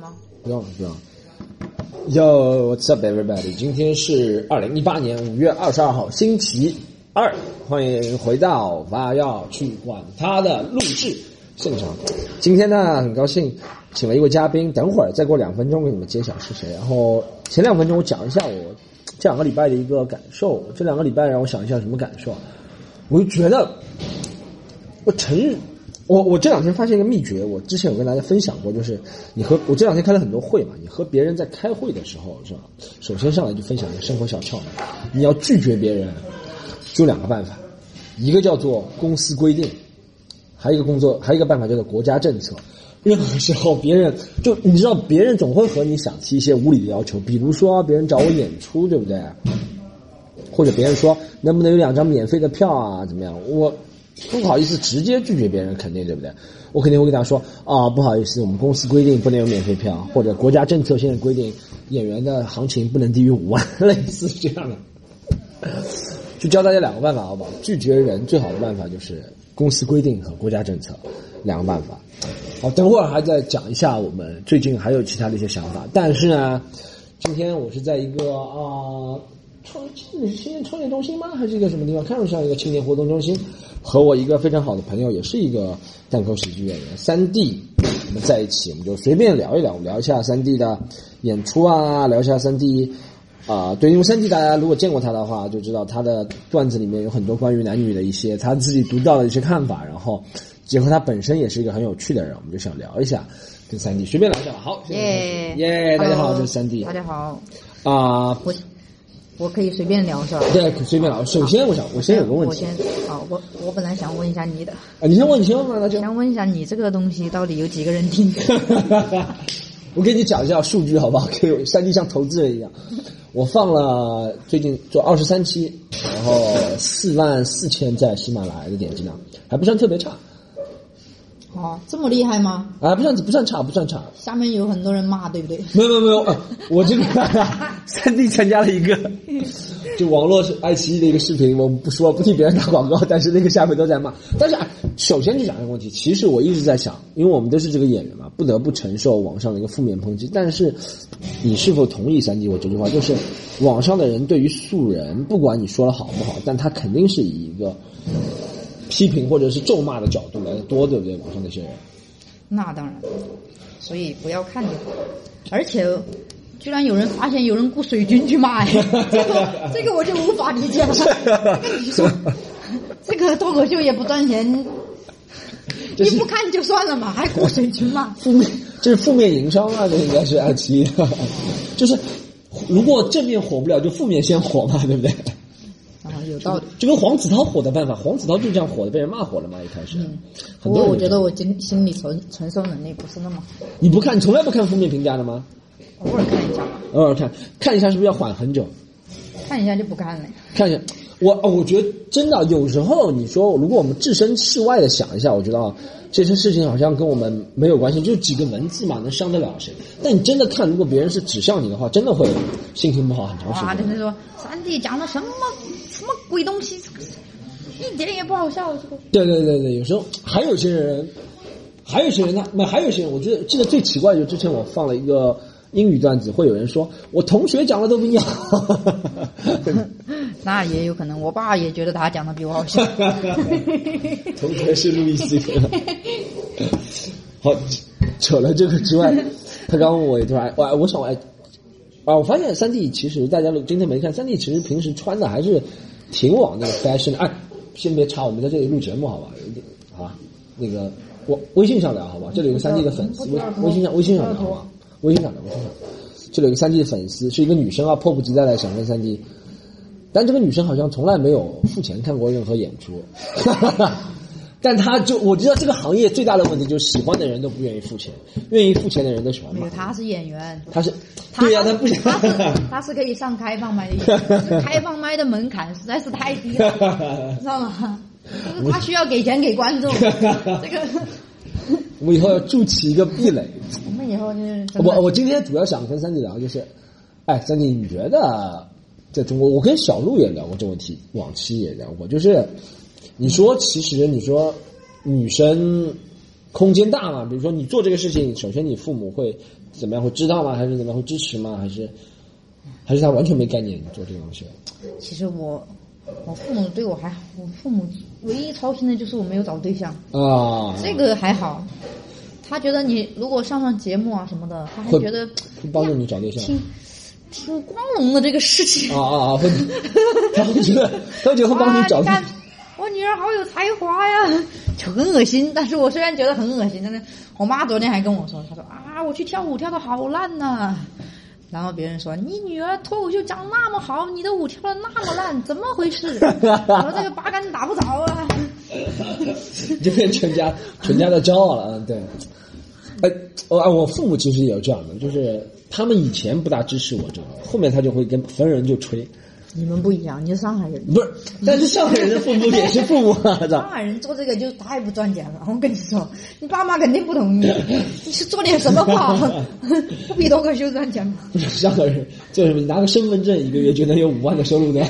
吗？不用了，不用。Yo, what's up, everybody？今天是二零一八年五月二十二号，星期二，欢迎回到发要去管他的录制现场。今天呢，很高兴请了一位嘉宾，等会儿再过两分钟给你们揭晓是谁。然后前两分钟我讲一下我这两个礼拜的一个感受。这两个礼拜让我想一下什么感受？我就觉得，我承认。我我这两天发现一个秘诀，我之前有跟大家分享过，就是你和我这两天开了很多会嘛，你和别人在开会的时候是吧？首先上来就分享一个生活小窍门，你要拒绝别人，就两个办法，一个叫做公司规定，还有一个工作，还有一个办法叫做国家政策。任何时候别人就你知道，别人总会和你想提一些无理的要求，比如说别人找我演出，对不对？或者别人说能不能有两张免费的票啊？怎么样？我。不好意思，直接拒绝别人，肯定对不对？我肯定会跟他说啊，不好意思，我们公司规定不能有免费票，或者国家政策现在规定演员的行情不能低于五万，类似这样的。就教大家两个办法，好不好？拒绝人最好的办法就是公司规定和国家政策两个办法。好，等会儿还在讲一下我们最近还有其他的一些想法，但是呢，今天我是在一个啊。创青年创业中心吗？还是一个什么地方？看着像一个青年活动中心。和我一个非常好的朋友，也是一个单口喜剧演员三 D，我们在一起，我们就随便聊一聊，聊一下三 D 的演出啊，聊一下三 D 啊。对，因为三 D 大家如果见过他的话，就知道他的段子里面有很多关于男女的一些他自己独到的一些看法。然后结合他本身也是一个很有趣的人，我们就想聊一下跟三 D 随便聊一下。好，耶耶，大家好，这是三 D，大家好啊。我可以随便聊是吧？对，随便聊。首先，我想我先有个问题。我先，好，我我本来想问一下你的。啊，你先问，你先问嘛，那就。想问一下你这个东西到底有几个人听？我给你讲一下数据好不好？可以，三 D 像投资人一样。我放了最近做二十三期，然后四万四千在喜马拉雅的点击量，还不算特别差。哦，这么厉害吗？啊，不算不算差，不算差。下面有很多人骂，对不对？没有没有没有，我这个 三弟参加了一个，就网络是爱奇艺的一个视频，我不说不替别人打广告，但是那个下面都在骂。但是啊首先就讲一个问题，其实我一直在想，因为我们都是这个演员嘛，不得不承受网上的一个负面抨击。但是你是否同意三弟我这句话？就是网上的人对于素人，不管你说的好不好，但他肯定是以一个。批评或者是咒骂的角度来的多，对不对？网上那些人，那当然，所以不要看就好。而且，居然有人发现有人雇水军去骂，这个这个我就无法理解了。你说，这个脱口秀也不赚钱，你不看就算了嘛，还雇水军骂？负面，这是负面营销啊！这应该是爱奇艺，就是如果正面火不了，就负面先火嘛，对不对？有道理，就跟黄子韬火的办法，黄子韬就这样火的，被人骂火了嘛？一开始，很多我觉得我心心理承承受能力不是那么好。你不看，你从来不看负面评价的吗？偶尔看一下。偶尔看看一下，是不是要缓很久？看一下就不看了。看一下，我我觉得真的有时候，你说如果我们置身事外的想一下，我觉得啊这些事情好像跟我们没有关系，就几个文字嘛，能伤得了谁？但你真的看，如果别人是指向你的话，真的会心情不好很长时间。哇，真的说三弟讲了什么？什么鬼东西？一点也不好笑。这个。对对对对，有时候还有些人，还有些人他那还有些人，我觉得记得最奇怪就之前我放了一个英语段子，会有人说我同学讲的都不一样。那也有可能，我爸也觉得他讲的比我好笑。同学是路易斯。好，扯了这个之外，他刚问我一段，我我想我。啊，我发现三弟其实大家今天没看，三弟其实平时穿的还是挺往那个 fashion。哎，先别插，我们在这里录节目，好吧？好吧，那个我微信上聊，好吧？这里有个三 D 的粉丝，微微信上微信上聊，好吧？微信上聊，微信上。这里有个三 D 的粉丝，是一个女生啊，迫不及待的想跟三 D，，但这个女生好像从来没有付钱看过任何演出。但他就我知道这个行业最大的问题就是喜欢的人都不愿意付钱，愿意付钱的人都喜欢买。他是演员，他是对呀，他不他是 他是可以上开放麦的，开放麦的门槛实在是太低了，知道吗？就是他需要给钱给观众，这个 我们以后要筑起一个壁垒。我们以后就是我我今天主要想跟三姐聊就是，哎，三姐你觉得在中国，我跟小鹿也聊过这个问题，往期也聊过，就是。你说，其实你说，女生空间大嘛？比如说你做这个事情，首先你父母会怎么样？会知道吗？还是怎么样？会支持吗？还是还是他完全没概念你做这个东西？其实我我父母对我还好，我父母唯一操心的就是我没有找对象，啊，这个还好。他觉得你如果上上节目啊什么的，他还会觉得会帮助你找对象挺挺光荣的这个事情。啊啊啊！会，他会觉得他会觉得会帮你找对哇看我女儿好有才华呀，就很恶心。但是我虽然觉得很恶心，但是我妈昨天还跟我说，她说啊，我去跳舞跳的好烂呐、然后别人说你女儿脱口秀讲那么好，你的舞跳的那么烂，怎么回事？我说这个八竿子打不着啊。就变全家全家的骄傲了。嗯，对。哎，我啊我父母其实也有这样的，就是他们以前不大支持我这个，后面他就会跟逢人就吹，你们不一样，你是上海人。不是，但是上海人的父母也是父母啊，上海人做这个就太不赚钱了，我跟你说，你爸妈肯定不同意。你是做点什么吧？不比脱口秀赚钱吗？不是上海人做什么？你拿个身份证一个月就能有五万的收入的。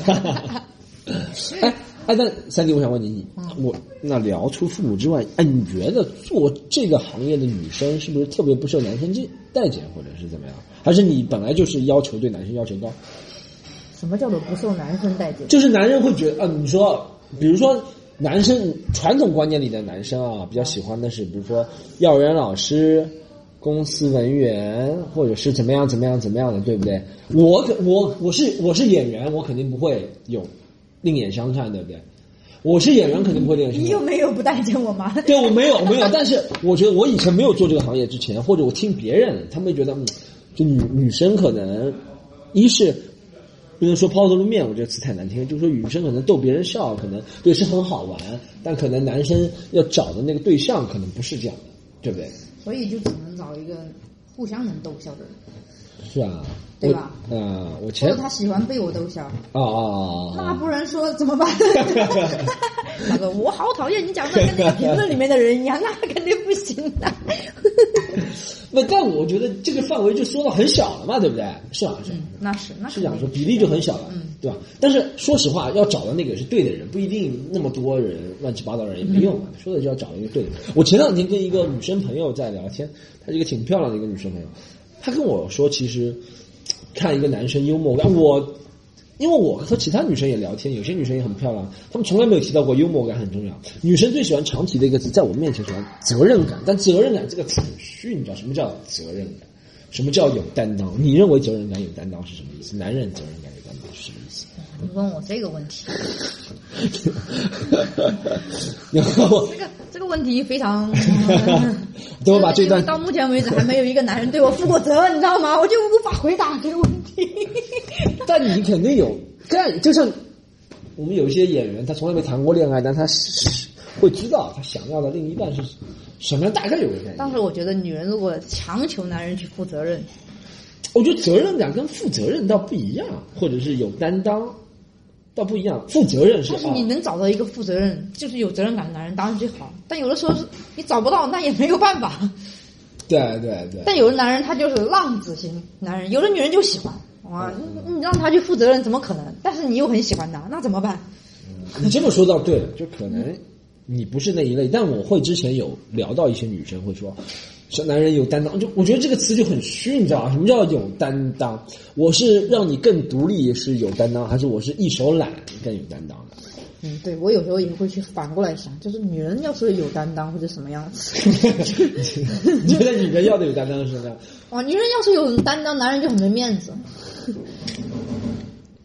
哎哎，那三弟，我想问你，你我那聊出父母之外，哎，你觉得做这个行业的女生是不是特别不受男生见待见，或者是怎么样？还是你本来就是要求对男生要求高？什么叫做不受男生待见？就是男人会觉得，啊，你说，比如说男生传统观念里的男生啊，比较喜欢的是，比如说幼儿园老师、公司文员，或者是怎么样怎么样怎么样的，对不对？我可我我是我是演员，我肯定不会有另眼相看，对不对？我是演员，肯定不会另眼相看。你有没有不待见我吗？对我没有我没有，但是我觉得我以前没有做这个行业之前，或者我听别人，他们觉得，嗯，就女女生可能，一是不能说抛头露面，我觉得词太难听，就是说女生可能逗别人笑，可能对是很好玩，但可能男生要找的那个对象可能不是这样的，对不对？所以就只能找一个互相能逗笑的人，是啊，对吧我啊、我或前他喜欢被我逗笑，啊啊啊啊啊！那不然说怎么办？他 说我好讨厌你讲的跟那个评论里面的人一样，那肯定不行的。那但我觉得这个范围就缩到很小了嘛，对不对？是啊？是那是那是这样说，比例就很小了，嗯对吧？但是说实话，要找的那个是对的人，不一定那么多人乱七八糟人也没用嘛。说的就要找一个对的人。我前两天跟一个女生朋友在聊天，她是一个挺漂亮的一个女生朋友，他跟我说，其实看一个男生幽默感，我因为我和其他女生也聊天，有些女生也很漂亮，她们从来没有提到过幽默感很重要。女生最喜欢常提的一个词，在我面前说责任感，但责任感这个词很虚，你知道什么叫责任感？什么叫有担当？你认为责任感有担当是什么意思？男人责任感你问我这个问题，这个这个问题非常。等我把这段 到目前为止还没有一个男人对我负过责，你知道吗？我就无法回答这个问题。但你肯定有但，就像我们有一些演员，他从来没谈过恋爱，但他是会知道他想要的另一半是什么样，大概有个概念。但是我觉得女人如果强求男人去负责任，我觉得责任感跟负责任倒不一样，或者是有担当倒不一样。负责任是但是你啊，能找到一个负责任，就是有责任感的男人，当然最好。但有的时候是你找不到，那也没有办法。对对对。但有的男人他就是浪子型男人，有的女人就喜欢哇，你你让他去负责任怎么可能？但是你又很喜欢他，那怎么办？你这么说倒对了，就可能你不是那一类，但我会之前有聊到一些女生会说，说男人有担当，就我觉得这个词就很虚，你知道吗？什么叫有担当？我是让你更独立是有担当，还是我是一手懒更有担当的？嗯，对我有时候也会去反过来想，就是女人要是有担当或者什么样子，你觉得女人要的有担当是什么样？哇，女人要是有担当，男人就很没面子。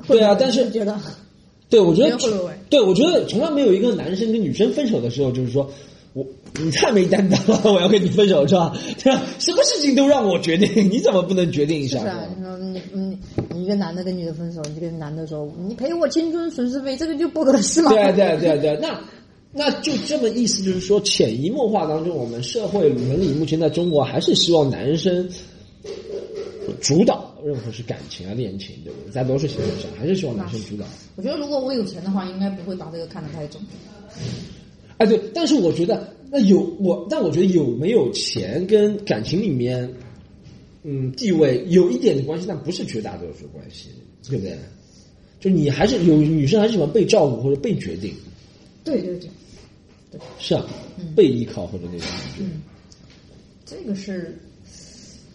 对啊，但是你觉得对我觉得对我觉得从来没有一个男生跟女生分手的时候，就是说我你太没担当了，我要跟你分手是吧？对吧？什么事情都让我决定，你怎么不能决定一下？是啊，你说你你你一个男的跟女的分手，你就跟男的说你赔我青春损失费，这个就不合适嘛。对啊，对啊，对啊，对啊，那那就这么意思，就是说潜移默化当中，我们社会伦理目前在中国还是希望男生主导任何是感情啊、恋情，对不对？在多数情况下，还是希望男生主导。我觉得如果我有钱的话，应该不会把这个看得太重。哎，对，但是我觉得那有我，但我觉得有没有钱跟感情里面，嗯，地位有一点的关系，但不是绝大多数关系，对不对？就你还是有女生还是喜欢被照顾或者被决定，对对对，对是啊，被依靠或者那种感觉。嗯这个是，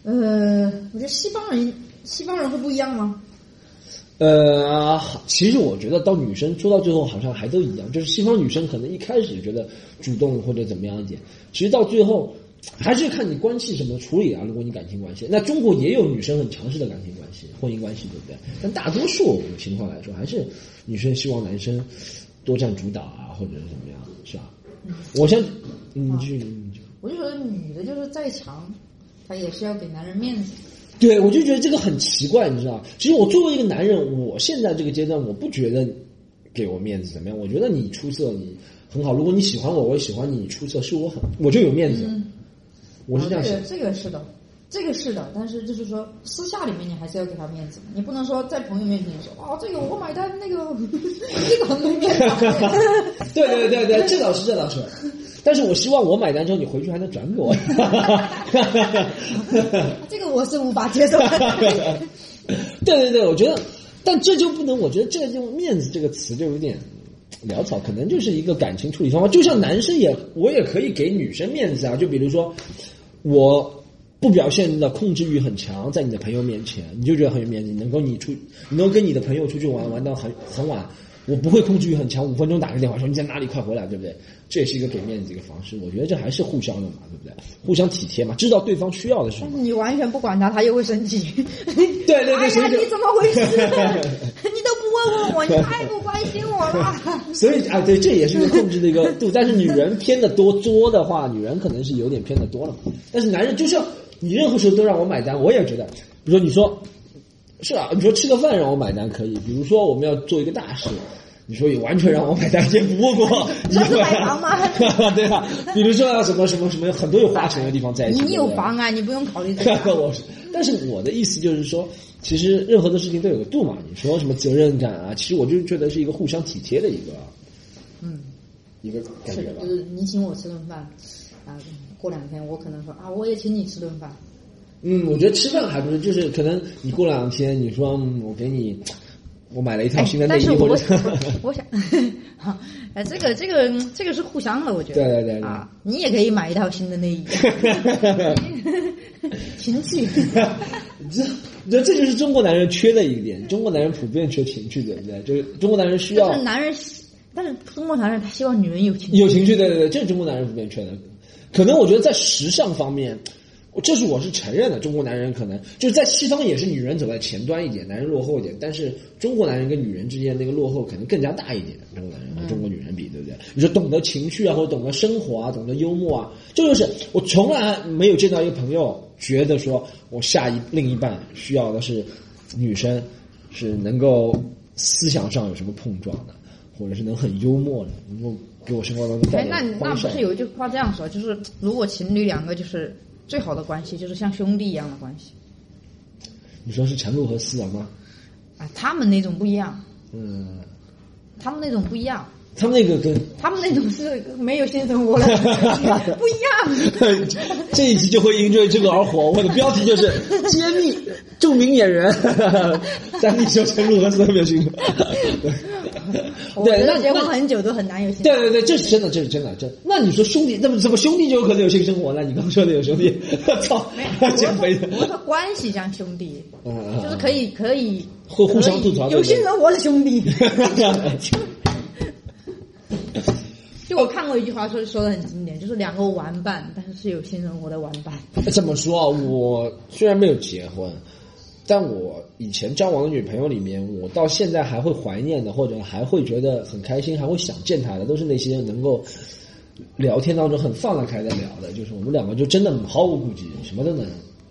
呃，我觉得西方人西方人会不一样吗？呃，其实我觉得到女生说到最后好像还都一样，就是西方女生可能一开始觉得主动或者怎么样一点，其实到最后 还是看你关系怎么处理啊。如果你感情关系，那中国也有女生很强势的感情关系、婚姻关系，对不对？但大多数情况来说，还是女生希望男生多占主导啊，或者是怎么样，是吧？我先，嗯，继续，你继续我就觉得女的就是再强，她也是要给男人面子。对，我就觉得这个很奇怪，你知道？其实我作为一个男人，我现在这个阶段，我不觉得给我面子怎么样？我觉得你出色，你很好。如果你喜欢我，我也喜欢你，你出色是我很，我就有面子。嗯我是这样想。啊这个这个是的，这个是的，但是就是说私下里面你还是要给他面子，你不能说在朋友面前说哦这个我买单，那个 这个很没面子。对对对对，这倒是这倒是。但是我希望我买单之后，你回去还能转给我。这个我是无法接受 的。对对对，我觉得，但这就不能，我觉得这用“面子”这个词就有点潦草，可能就是一个感情处理方法。就像男生也，我也可以给女生面子啊。就比如说，我不表现的控制欲很强，在你的朋友面前，你就觉得很有面子，你能够你出，你能跟你的朋友出去玩，玩到很很晚。我不会控制欲很强，五分钟打个电话说你在哪里，快回来，对不对？这也是一个给面子的一个方式。我觉得这还是互相的嘛，对不对？互相体贴嘛，知道对方需要的是什么。你完全不管他，他又会生气。对对对，哎呀，你怎么回事？你都不问问我，你太不关心我了。所以啊，对，这也是一个控制的一个度。但是女人偏的多作的话，女人可能是有点偏的多了。但是男人就是你任何时候都让我买单，我也觉得，比如说你说是啊，你说吃个饭让我买单可以，比如说我们要做一个大事。你说也完全让我买单，也不问过，你这是买房吗？对啊，比如说啊什么什么什么，很多有花钱的地方在一起。你有房啊，你不用考虑这个。我，但是我的意思就是说，其实任何的事情都有个度嘛。你说什么责任感啊？其实我就觉得是一个互相体贴的一个，嗯，一个感觉吧。就是你请我吃顿饭，啊，过两天我可能说啊，我也请你吃顿饭。嗯，我觉得吃饭还不是，就是可能你过两天你说我给你。我买了一套新的内衣，或者我 想，好，哎，这个这个这个是互相的，我觉得。对对对啊，你也可以买一套新的内衣。情趣，这这这就是中国男人缺的一点，中国男人普遍缺情趣，对不对？就是中国男人需要。但是男人，但是中国男人他希望女人有情趣。有情趣，对对对，这是中国男人普遍缺的。可能我觉得在时尚方面。这是我是承认的，中国男人可能就是在西方也是女人走在前端一点，男人落后一点。但是中国男人跟女人之间那个落后可能更加大一点，中国男人和中国女人比，对不对？你说懂得情绪啊，或者懂得生活啊，懂得幽默啊，这就是我从来没有见到一个朋友觉得说我下一另一半需要的是女生是能够思想上有什么碰撞的，或者是能很幽默的，能够给我生活当中带来那那不是有一句话这样说，就是如果情侣两个就是。最好的关系就是像兄弟一样的关系。你说是陈露和思文吗？啊，他们那种不一样。嗯。他们那种不一样。他们那个跟。他们那种是没有性生活了，不一样。这一集就会因为这个而火，我的标题就是 揭秘著名演员张艺修、陈露和思文没有性生活。对，那结婚很久都很难有性。对对对，这是真的，这是真的，这。那你说兄弟，那么怎么兄弟就有可能有性生活呢？你刚说的有兄弟，操，减肥的。我说关系像兄弟，就是可以可以会互相吐槽，有性生活的兄弟。就我看过一句话说说的很经典，就是两个玩伴，但是是有性生活的玩伴。怎么说啊？我虽然没有结婚。但我以前交往的女朋友里面，我到现在还会怀念的，或者还会觉得很开心，还会想见她的，都是那些能够聊天当中很放得开的聊的，就是我们两个就真的毫无顾忌，什么都能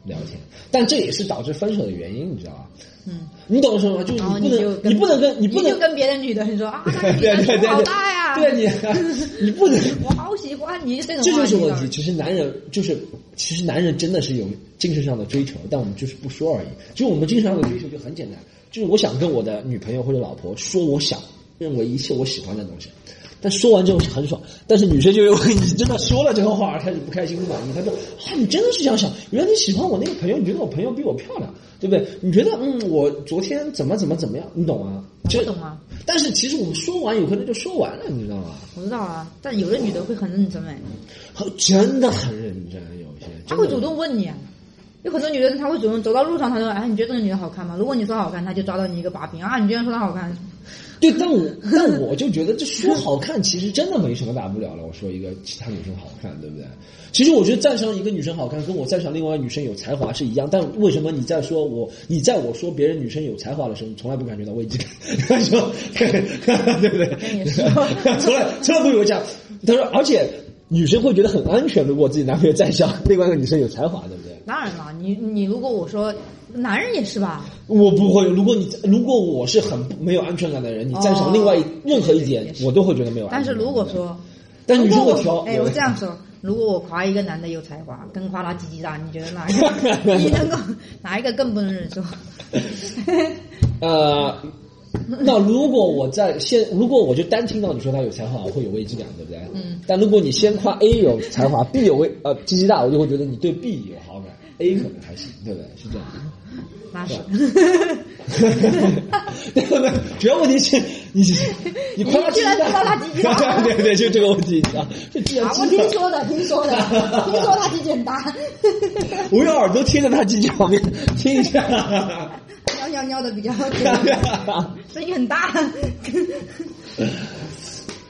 聊天。但这也是导致分手的原因，你知道吧？嗯，你懂什么？就是你不能，你不能跟你不能跟别的女的你说啊，对对对，好大呀，对你，你不能，我好喜欢你这种。这就是问题。其实男人就是，其实男人真的是有精神上的追求，但我们就是不说而已。就我们精神上的追求就很简单，就是我想跟我的女朋友或者老婆说，我想认为一切我喜欢的东西。但说完之后很爽，但是女生就因为你真的说了这个话而开始不开心不满意。她说啊，你真的是这样想？原来你喜欢我那个朋友，你觉得我朋友比我漂亮，对不对？你觉得嗯，我昨天怎么怎么怎么样？你懂吗？我懂啊。但是其实我们说完有可能就说完了，你知道吗？我知道啊，但有的女的会很认真哎。真的很认真，有些她会主动问你啊。有很多女的，她会主动走到路上，她说：“哎，你觉得这个女的好看吗？”如果你说好看，她就抓到你一个把柄啊！你居然说她好看，对，但我 但我就觉得这说好看，其实真的没什么大不了了。我说一个其他女生好看，对不对？其实我觉得赞赏一个女生好看，跟我赞赏另外一个女生有才华是一样。但为什么你在说我，你在我说别人女生有才华的时候，你从来不感觉到危机感？他说，对不对？从来从来不会这样。他说，而且女生会觉得很安全，如果自己男朋友赞赏另外一个女生有才华，对不对？当然了，你你如果我说，男人也是吧？我不会。如果你如果我是很没有安全感的人，你赞赏另外一任何一点，我都会觉得没有安全感。但是如果说，但你如果挑。哎，我这样说，如果我夸一个男的有才华，跟夸他鸡鸡大，你觉得哪一个你能够哪一个更不能忍受？呃。那如果我在先，如果我就单听到你说他有才华，我会有危机感，对不对？嗯。但如果你先夸 A 有才华，B 有危呃鸡鸡大，我就会觉得你对 B 有好感，A 可能还行，对不对？是这样。那是。对不对？主要问题是你你夸他鸡鸡大，鸡鸡大，对对，就这个问题啊。就既然我听说的，听说的，听说他鸡鸡很大。我用耳朵贴在他鸡鸡旁边听一下。尿尿的比较，声音很大。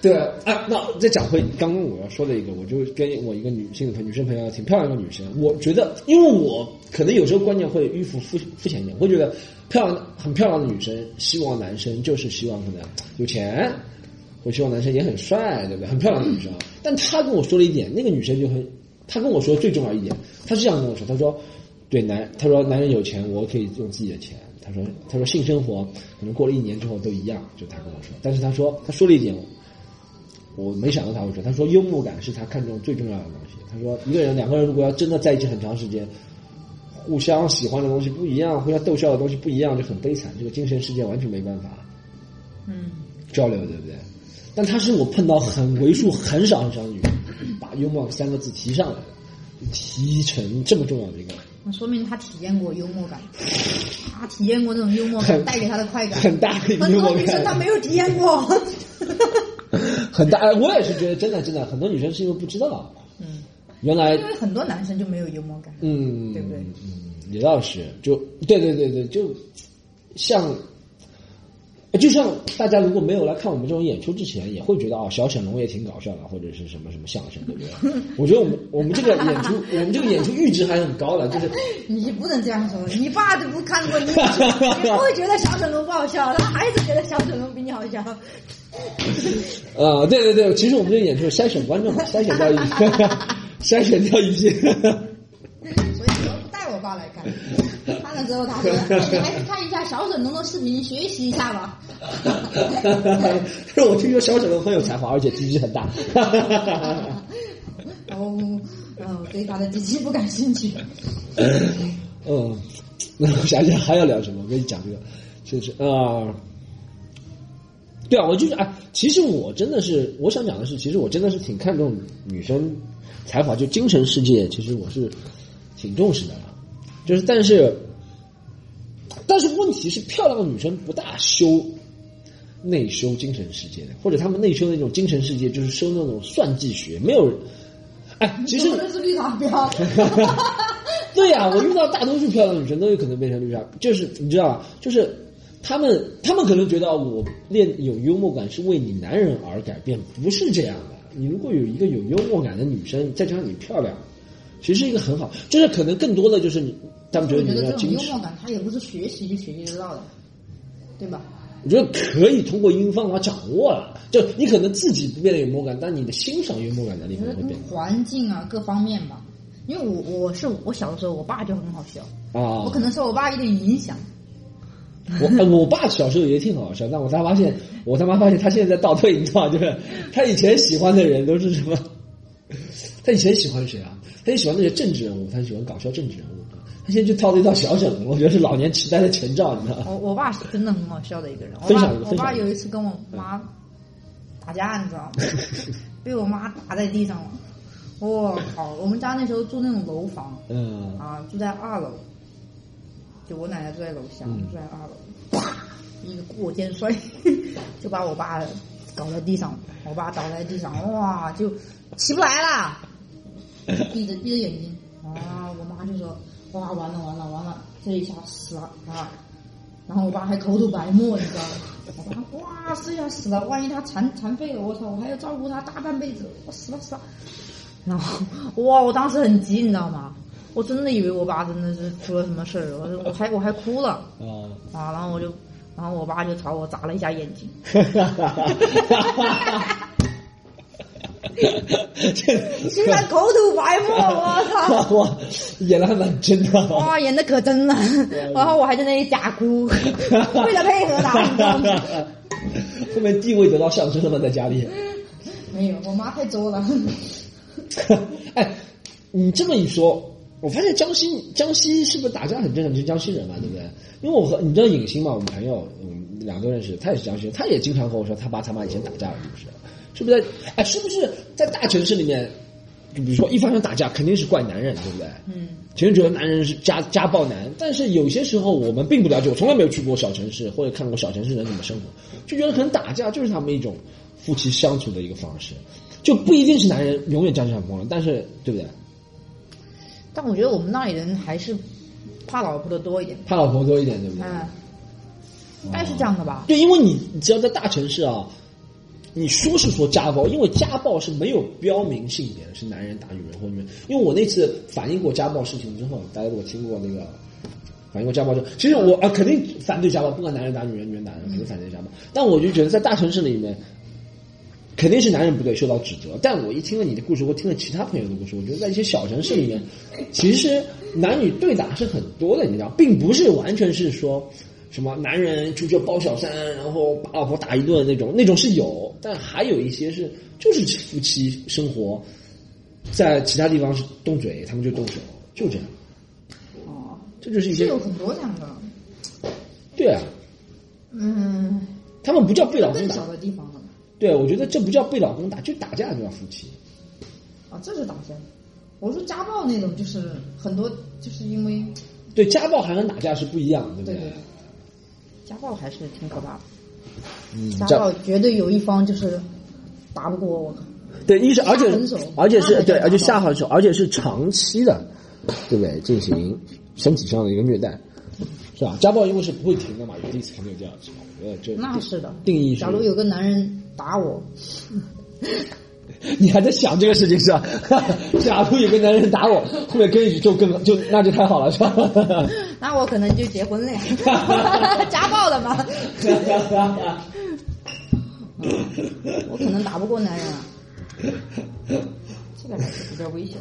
对，啊，那再讲回刚刚我要说的一个，我就跟我一个女性朋女生朋友，挺漂亮的女生。我觉得，因为我可能有时候观念会迂腐肤肤浅一点，会觉得漂亮很漂亮的女生，希望男生就是希望可能有钱，我希望男生也很帅，对不对？很漂亮的女生，但她跟我说了一点，那个女生就很，她跟我说最重要一点，她是这样跟我说，她说，对男，她说男人有钱，我可以用自己的钱。他说：“他说性生活可能过了一年之后都一样。”就他跟我说，但是他说他说了一点，我没想到他会说。他说幽默感是他看中最重要的东西。他说一个人两个人如果要真的在一起很长时间，互相喜欢的东西不一样，互相逗笑的东西不一样，就很悲惨。这个精神世界完全没办法，嗯，交流对不对？但他是我碰到很为数很少很少的女人，把幽默三个字提上来的，提成这么重要的一个。那说明他体验过幽默感，他体验过那种幽默感带给他的快感，很大的幽默感。很多女生她没有体验过，很大。我也是觉得真的真的，很多女生是因为不知道，嗯，原来因为很多男生就没有幽默感，嗯，对不对？嗯，也倒是，就对对对对，就像。就像大家如果没有来看我们这种演出之前，也会觉得啊，小沈龙也挺搞笑的，或者是什么什么相声，对不对？我觉得我们我们这个演出，我们这个演出阈值还很高的，就是 你不能这样说，你爸都不看过你，你不会觉得小沈龙不好笑，他还是觉得小沈龙比你好笑。啊，对对对，其实我们这个演出筛选观众，筛选掉一些，筛选掉一些。所以你不带我爸来看，看了之后他说，你还是看一下小沈龙的视频学习一下吧。是我听说小沈龙很有才华，而且脾气很大。哦，嗯，对他的鸡鸡不感兴趣。嗯，那我想想还要聊什么？我跟你讲这个，就是啊，对啊，我就是啊，其实我真的是，我想讲的是，其实我真的是挺看重女生才华，就精神世界，其实我是挺重视的。就是，但是，但是问题是，漂亮的女生不大修。内修精神世界的，或者他们内修那种精神世界，就是修那种算计学。没有，哎，其实都是绿茶婊。对呀，我遇到大多数漂亮女生都有可能变成绿茶，就是你知道吧？就是他们，他们可能觉得我练有幽默感是为你男人而改变，不是这样的。你如果有一个有幽默感的女生，再加上你漂亮，其实是一个很好。就是可能更多的就是你，他们觉得你要精神幽默感，他也不是学习就学习得到的，对吧？我觉得可以通过应用方法掌握了，就你可能自己不变得有幽默感，但你的欣赏幽默感能力可能会变。环境啊，各方面吧。因为我我是我小的时候，我爸就很好笑啊。我可能受我爸一点影响。我我爸小时候也挺好笑，但我才发现，我他妈发现他现在在倒退，你知道吗？就是他以前喜欢的人都是什么？他以前喜欢谁啊？他就喜欢那些政治人物，他喜欢搞笑政治人物。他现在就套一套小整，我觉得是老年痴呆的前兆，你知道吗？我我爸是真的很好笑的一个人。我爸我爸有一次跟我妈打架，你知道吗？被我妈打在地上了。我靠！我们家那时候住那种楼房，嗯啊，住在二楼，就我奶奶住在楼下，住在二楼，啪，一个过肩摔，就把我爸搞在地上，我爸倒在地上，哇，就起不来了，闭着闭着眼睛。啊，我妈就说，哇，完了完了完了，这一下死了啊！然后我爸还口吐白沫，你知道吗？我爸哇，这下死了，万一他残残废了，我操，我还要照顾他大半辈子，我死了死了。然后哇，我当时很急，你知道吗？我真的以为我爸真的是出了什么事儿，我我还我还哭了啊，啊！然后我就，然后我爸就朝我眨了一下眼睛。居然口吐白沫，我操！哇，演的还蛮真的。哇，演的可真了。然后我还在那里假哭，为了配合他，你知道吗？后面地位得到上升了吗？在家里？没有，我妈太作了。哎，你这么一说，我发现江西江西是不是打架很正常？你是江西人嘛，对不对？因为我和你知道影星嘛，我们朋友，嗯，两个认识，他也是江西人，他也经常和我说他爸他妈以前打架了，是不。是是不是？哎，是不是在大城市里面，就比如说一发生打架，肯定是怪男人，对不对？嗯。其实觉得男人是家家暴男，但是有些时候我们并不了解，我从来没有去过小城市或者看过小城市人怎么生活，就觉得可能打架就是他们一种夫妻相处的一个方式，就不一定是男人永远占上风了，但是对不对？但我觉得我们那里人还是怕老婆的多一点，怕老婆多一点，对不对？嗯，应该是这样的吧？对，因为你只要在大城市啊。你说是说家暴，因为家暴是没有标明性别的，是男人打女人或女人。因为我那次反映过家暴事情之后，大家如果听过那个反映过家暴之后，其实我啊肯定反对家暴，不管男人打女人，女人打人，肯定反对家暴。但我就觉得在大城市里面，肯定是男人不对，受到指责。但我一听了你的故事，我听了其他朋友的故事，我觉得在一些小城市里面，其实男女对打是很多的，你知道，并不是完全是说。什么男人出去包小三，然后把老婆打一顿那种，那种是有，但还有一些是就是夫妻生活，在其他地方是动嘴，他们就动手，就这样。哦，这就是一些有很多这样的。对啊。嗯。他们不叫被老公打。更小的地方了。对，我觉得这不叫被老公打，就打架就叫夫妻。啊，这是打架。我说家暴那种，就是很多就是因为。对，家暴还跟打架是不一样，对不对？家暴还是挺可怕的，嗯，家暴绝对有一方就是打不过我。对，一是而且而且是对，而且下狠手，而且是长期的，对不对？进行身体上的一个虐待，是吧？家暴因为是不会停的嘛，有第一次肯定有第二次，呃，这那是的。定义，假如有个男人打我。你还在想这个事情是吧？假如有个男人打我，后面跟宇宙更就那就太好了是吧？那我可能就结婚了呀，家暴了吗？我可能打不过男人啊，这个还是比较危险。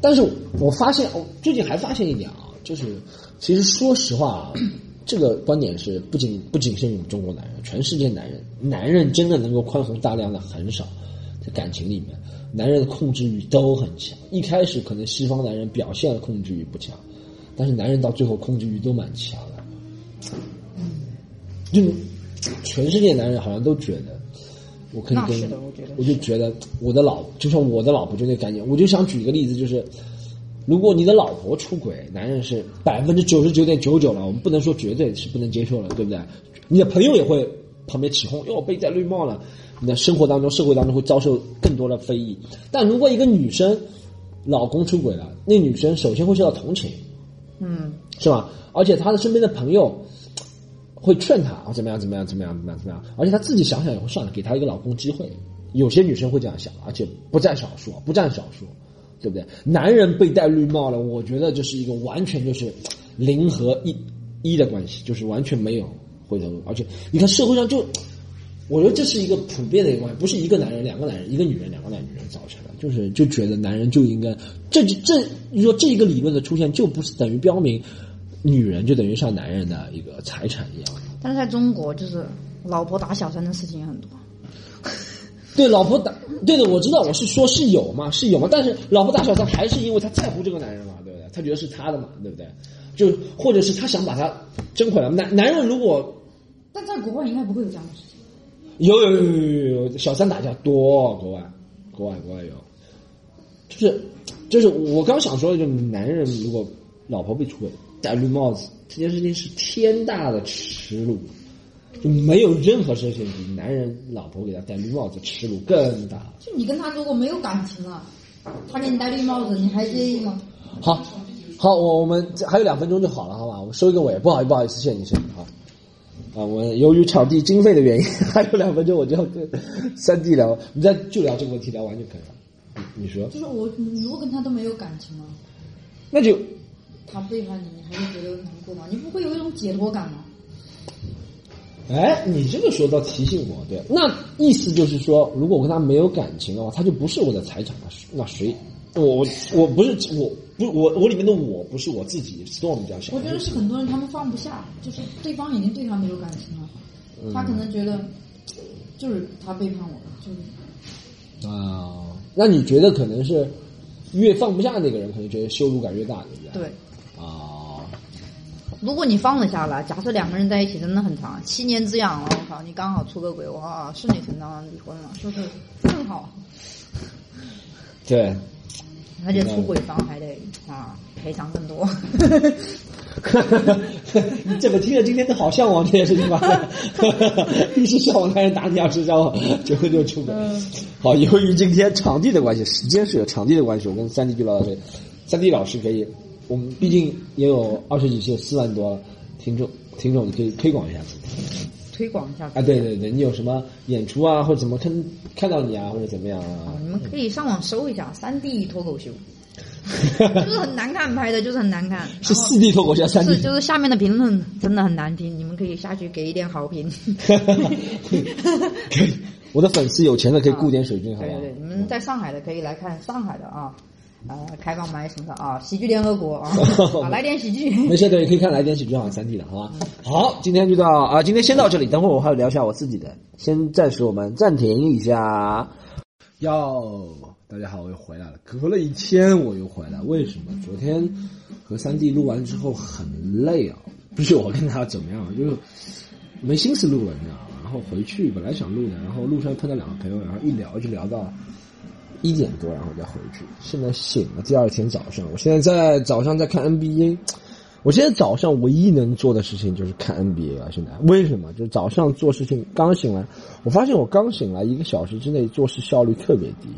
但是我发现，我最近还发现一点啊，就是其实说实话啊。这个观点是不仅不仅限于中国男人，全世界男人，男人真的能够宽宏大量的很少，在感情里面，男人的控制欲都很强。一开始可能西方男人表现的控制欲不强，但是男人到最后控制欲都蛮强的。就全世界男人好像都觉得，我可以跟，我就觉得我的老，就像我的老婆就那感觉，我就想举一个例子，就是。如果你的老婆出轨，男人是百分之九十九点九九了，我们不能说绝对是不能接受了，对不对？你的朋友也会旁边起哄，哟，被戴绿帽了。你的生活当中、社会当中会遭受更多的非议。但如果一个女生老公出轨了，那女生首先会受到同情，嗯，是吧？而且她的身边的朋友会劝她啊，怎么样，怎么样，怎么样，怎么样，怎么样？而且她自己想想也会算了，给她一个老公机会。有些女生会这样想，而且不占少数，不占少数。对不对？男人被戴绿帽了，我觉得这是一个完全就是零和一一的关系，就是完全没有回头路。而且你看社会上就，我觉得这是一个普遍的一个关系，不是一个男人、两个男人、一个女人、两个男女人造成的，就是就觉得男人就应该这这你说这一个理论的出现，就不是等于标明女人就等于像男人的一个财产一样。但是在中国，就是老婆打小三的事情也很多。对，老婆打，对的，我知道，我是说是有嘛，是有嘛，但是老婆打小三还是因为他在乎这个男人嘛，对不对？他觉得是他的嘛，对不对？就或者是他想把他争回来。男男人如果，但在国外应该不会有这样的事情。有有有有有，小三打架多，国外，国外国外有，就是就是我刚想说的，就是男人如果老婆被出轨戴绿帽子，这件事情是天大的耻辱。就没有任何事情比男人老婆给他戴绿帽子耻辱更大。就你跟他如果没有感情了，他给你戴绿帽子，你还介意吗？好，好，我我们这还有两分钟就好了，好吧？我们收一个尾，不好意思，不好意思，谢谢你，谢谢你啊。啊，我由于场地经费的原因，还有两分钟我就要跟三弟聊，我们再就聊这个问题，聊完就可以了。你你说，就是我，你如果跟他都没有感情了，那就他背叛你，你还会觉得难过吗？你不会有一种解脱感吗？哎，你这个时候倒提醒我，对，那意思就是说，如果我跟他没有感情的话，他就不是我的财产了。那谁？我我我不是我不我我里面的我不是我自己，storm 这样想。我觉得是很多人他们放不下，就是对方已经对他没有感情了，嗯他可能觉得就是他背叛我了，就是啊，那你觉得可能是越放不下那个人，可能觉得羞辱感越大，对不对？对。啊，如果你放得下了，假设两个人在一起真的很长，七年之痒了，我靠，你刚好出个轨，哇，顺理成章离婚了，是不是正好？对。而且出轨方还得啊赔偿更多。你怎么听着今天都好向往这件事情吧？一是向往男人打你，二是向往结婚就出轨。好，由于今天场地的关系，时间是有场地的关系，我跟三弟就聊到这里。三弟老师可以，我们毕竟也有二十几期，四万多听众，听众你可以推广一下。推广一下啊，对对对，你有什么演出啊，或者怎么看看到你啊，或者怎么样啊？你们可以上网搜一下三 D 脱口秀，就是很难看拍的，就是很难看。是四 D 脱口秀，三 D 是就是下面的评论真的很难听，你们可以下去给一点好评。可以，我的粉丝有钱的可以雇点水军，好吧？对对对，你们在上海的可以来看上海的啊。呃，开放麦什么的啊，喜剧联合国啊，啊，来点喜剧。没事，对，可以看来点喜剧，好像三 D 的，好吧？好，今天就到啊，今天先到这里，等会儿我还要聊一下我自己的，先暂时我们暂停一下。哟，大家好，我又回来了，隔了一天我又回来，为什么？昨天和三弟录完之后很累啊，不是我跟他怎么样，就是没心思录了，你知道吗？然后回去本来想录的，然后路上碰到两个朋友，然后一聊就聊到。一点多，然后再回去。现在醒了，第二天早上，我现在在早上在看 NBA。我现在早上唯一能做的事情就是看 NBA 啊！现在为什么？就是早上做事情刚醒来，我发现我刚醒来一个小时之内做事效率特别低，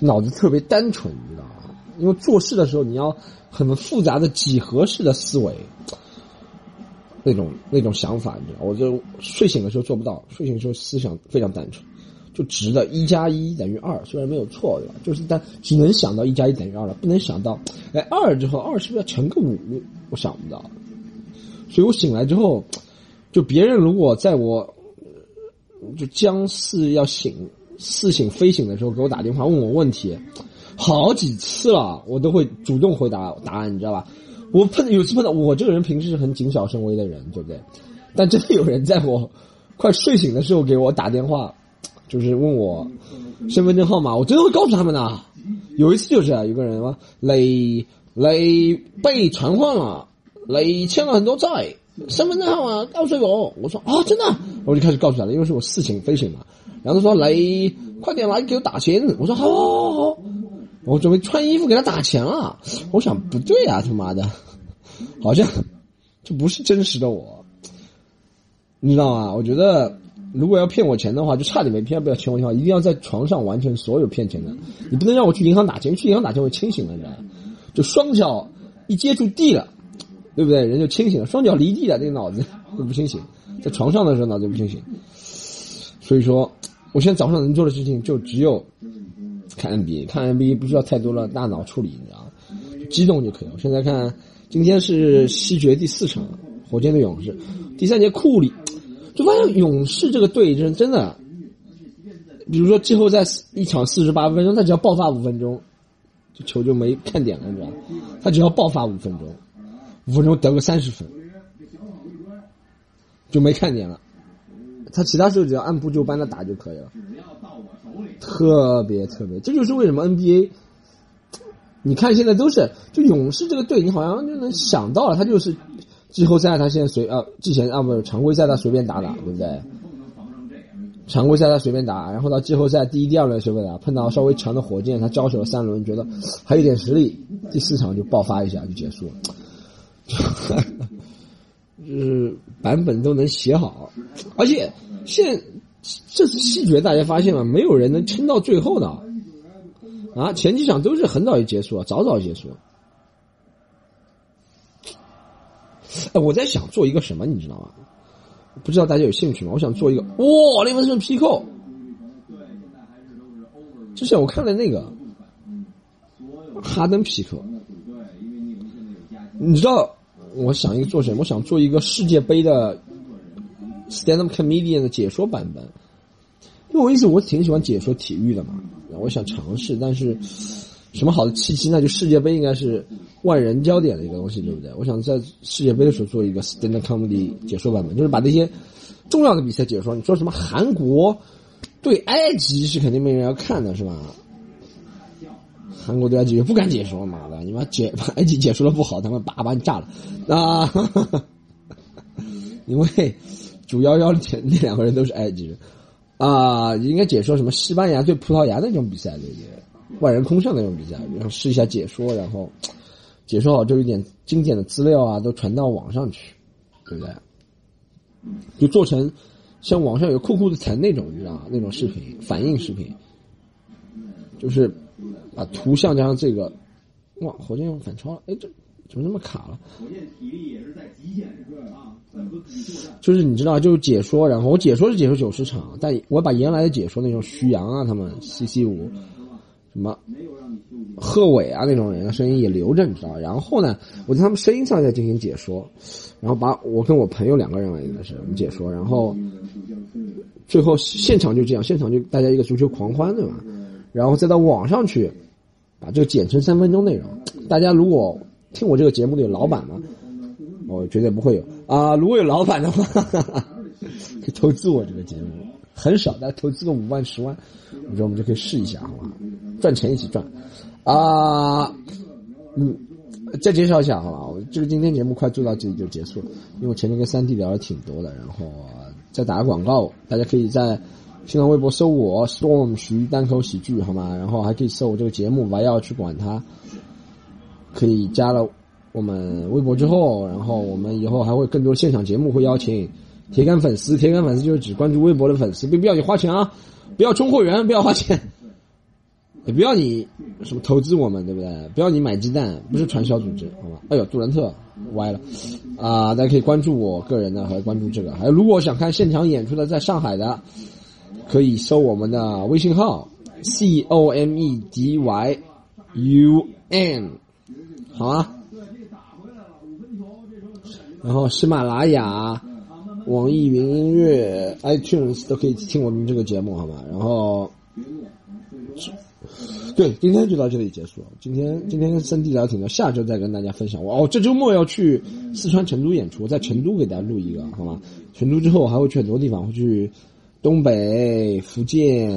脑子特别单纯，你知道吗？因为做事的时候你要很复杂的几何式的思维，那种那种想法，你知道，我就睡醒的时候做不到，睡醒的时候思想非常单纯。就值的，一加一等于二，虽然没有错，对吧？就是但只能想到一加一等于二了，不能想到，哎，二之后二是不是要乘个五？我想不到。所以我醒来之后，就别人如果在我就将似要醒、似醒非醒的时候给我打电话问我问题，好几次了，我都会主动回答答案，你知道吧？我碰有次碰到我这个人平时是很谨小慎微的人，对不对？但真的有人在我快睡醒的时候给我打电话。就是问我身份证号码，我真的会告诉他们的。有一次就是啊，有个人说雷雷被传唤了，雷欠了很多债，身份证号码告诉我。我说啊，真的，我就开始告诉他了，因为是我事情非醒嘛。然后他说雷，快点来给我打钱。我说好，好，好，我准备穿衣服给他打钱了。我想不对啊，他妈的，好像这不是真实的我，你知道吗？我觉得。如果要骗我钱的话，就差点没骗，不要钱我钱，一定要在床上完成所有骗钱的。你不能让我去银行打钱，去银行打钱我清醒了，你知道吗？就双脚一接触地了，对不对？人就清醒了，双脚离地了，这个脑子 就不清醒。在床上的时候脑子不清醒。所以说，我现在早上能做的事情就只有看 NBA，看 NBA 不需要太多的大脑处理，你知道吗？激动就可以了。我现在看今天是西决第四场，火箭对勇士，第三节库里。就发现勇士这个队真真的，比如说季后赛一场四十八分钟，他只要爆发五分钟，这球就没看点了，你知道？他只要爆发五分钟，五分钟得个三十分，就没看点了。他其他时候只要按部就班的打就可以了，特别特别，这就是为什么 NBA，你看现在都是就勇士这个队，你好像就能想到了，他就是。季后赛他现在随啊，之前啊不是常规赛他随便打打，对不对？常规赛他随便打，然后到季后赛第一、第二轮随便打，碰到稍微强的火箭，他交手了三轮，觉得还有点实力，第四场就爆发一下就结束了，就是版本都能写好，而且现这次细决大家发现了，没有人能撑到最后的，啊，前几场都是很早就结束了，早早结束了。哎，我在想做一个什么，你知道吗？不知道大家有兴趣吗？我想做一个哇，雷文森皮扣。之前我看了那个哈登皮克，你知道我想一个做什么？我想做一个世界杯的 stand up comedian 的解说版本。因为我意思我挺喜欢解说体育的嘛，我想尝试，但是什么好的契机呢？就世界杯应该是万人焦点的一个东西，对不对？我想在世界杯的时候做一个 stand up comedy 解说版本，就是把那些重要的比赛解说。你说什么韩国对埃及是肯定没人要看的，是吧？韩国对埃及也不敢解说，妈的，你妈解把埃及解说的不好，他们叭把你炸了啊！因为主幺幺那那两个人都是埃及人。啊，应该解说什么西班牙对葡萄牙那种比赛，对不对？万人空巷那种比赛，然后试一下解说，然后解说好就，一点经典的资料啊，都传到网上去，对不对？就做成像网上有酷酷的城那种，你知道吗？那种视频反应视频，就是把图像加上这个，哇，火箭又反超了，哎，这怎么那么卡了？火箭体力也是在极限时刻啊。就是你知道，就是解说，然后我解说是解说九十场，但我把原来的解说那种徐阳啊，他们 CC 五，什么贺伟啊那种人的声音也留着，你知道。然后呢，我在他们声音上再进行解说，然后把我跟我朋友两个人应该是我们解说，然后最后现场就这样，现场就大家一个足球狂欢，对吧？然后再到网上去把这个剪成三分钟内容。大家如果听我这个节目的有老板吗。我绝对不会有啊！如果有老板的话，可以投资我这个节目，很少，但投资个五万、十万，我觉得我们就可以试一下，好吧？赚钱一起赚啊！嗯，再介绍一下，好吧？我这个今天节目快做到这里就结束了，因为我前面跟三弟聊的挺多的，然后再打个广告，大家可以在新浪微博搜我 Storm 徐单口喜剧，好吗？然后还可以搜我这个节目，我要去管它，可以加了。我们微博之后，然后我们以后还会更多现场节目，会邀请铁杆粉丝。铁杆粉丝就是只关注微博的粉丝，不必要你花钱啊，不要充会员，不要花钱，也不要你什么投资我们，对不对？不要你买鸡蛋，不是传销组织，好吧？哎呦，杜兰特歪了啊！大家可以关注我个人的，和关注这个。还有，如果想看现场演出的，在上海的，可以搜我们的微信号 c o m e d y u n，好啊。然后喜马拉雅、网易云音乐、iTunes 都可以听我们这个节目，好吗？然后，对，今天就到这里结束了。今天今天跟森弟聊挺多，下周再跟大家分享。我哦，这周末要去四川成都演出，在成都给大家录一个，好吗？成都之后我还会去很多地方，会去东北、福建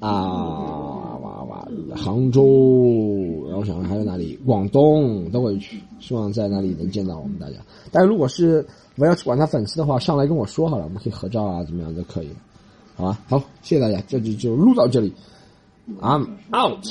啊，哇哇，杭州。然后想还有哪里？广东都会去，希望在那里能见到我们大家。但如果是我要去管他粉丝的话，上来跟我说好了，我们可以合照啊，怎么样都可以，好吧？好，谢谢大家，这就就录到这里，I'm out。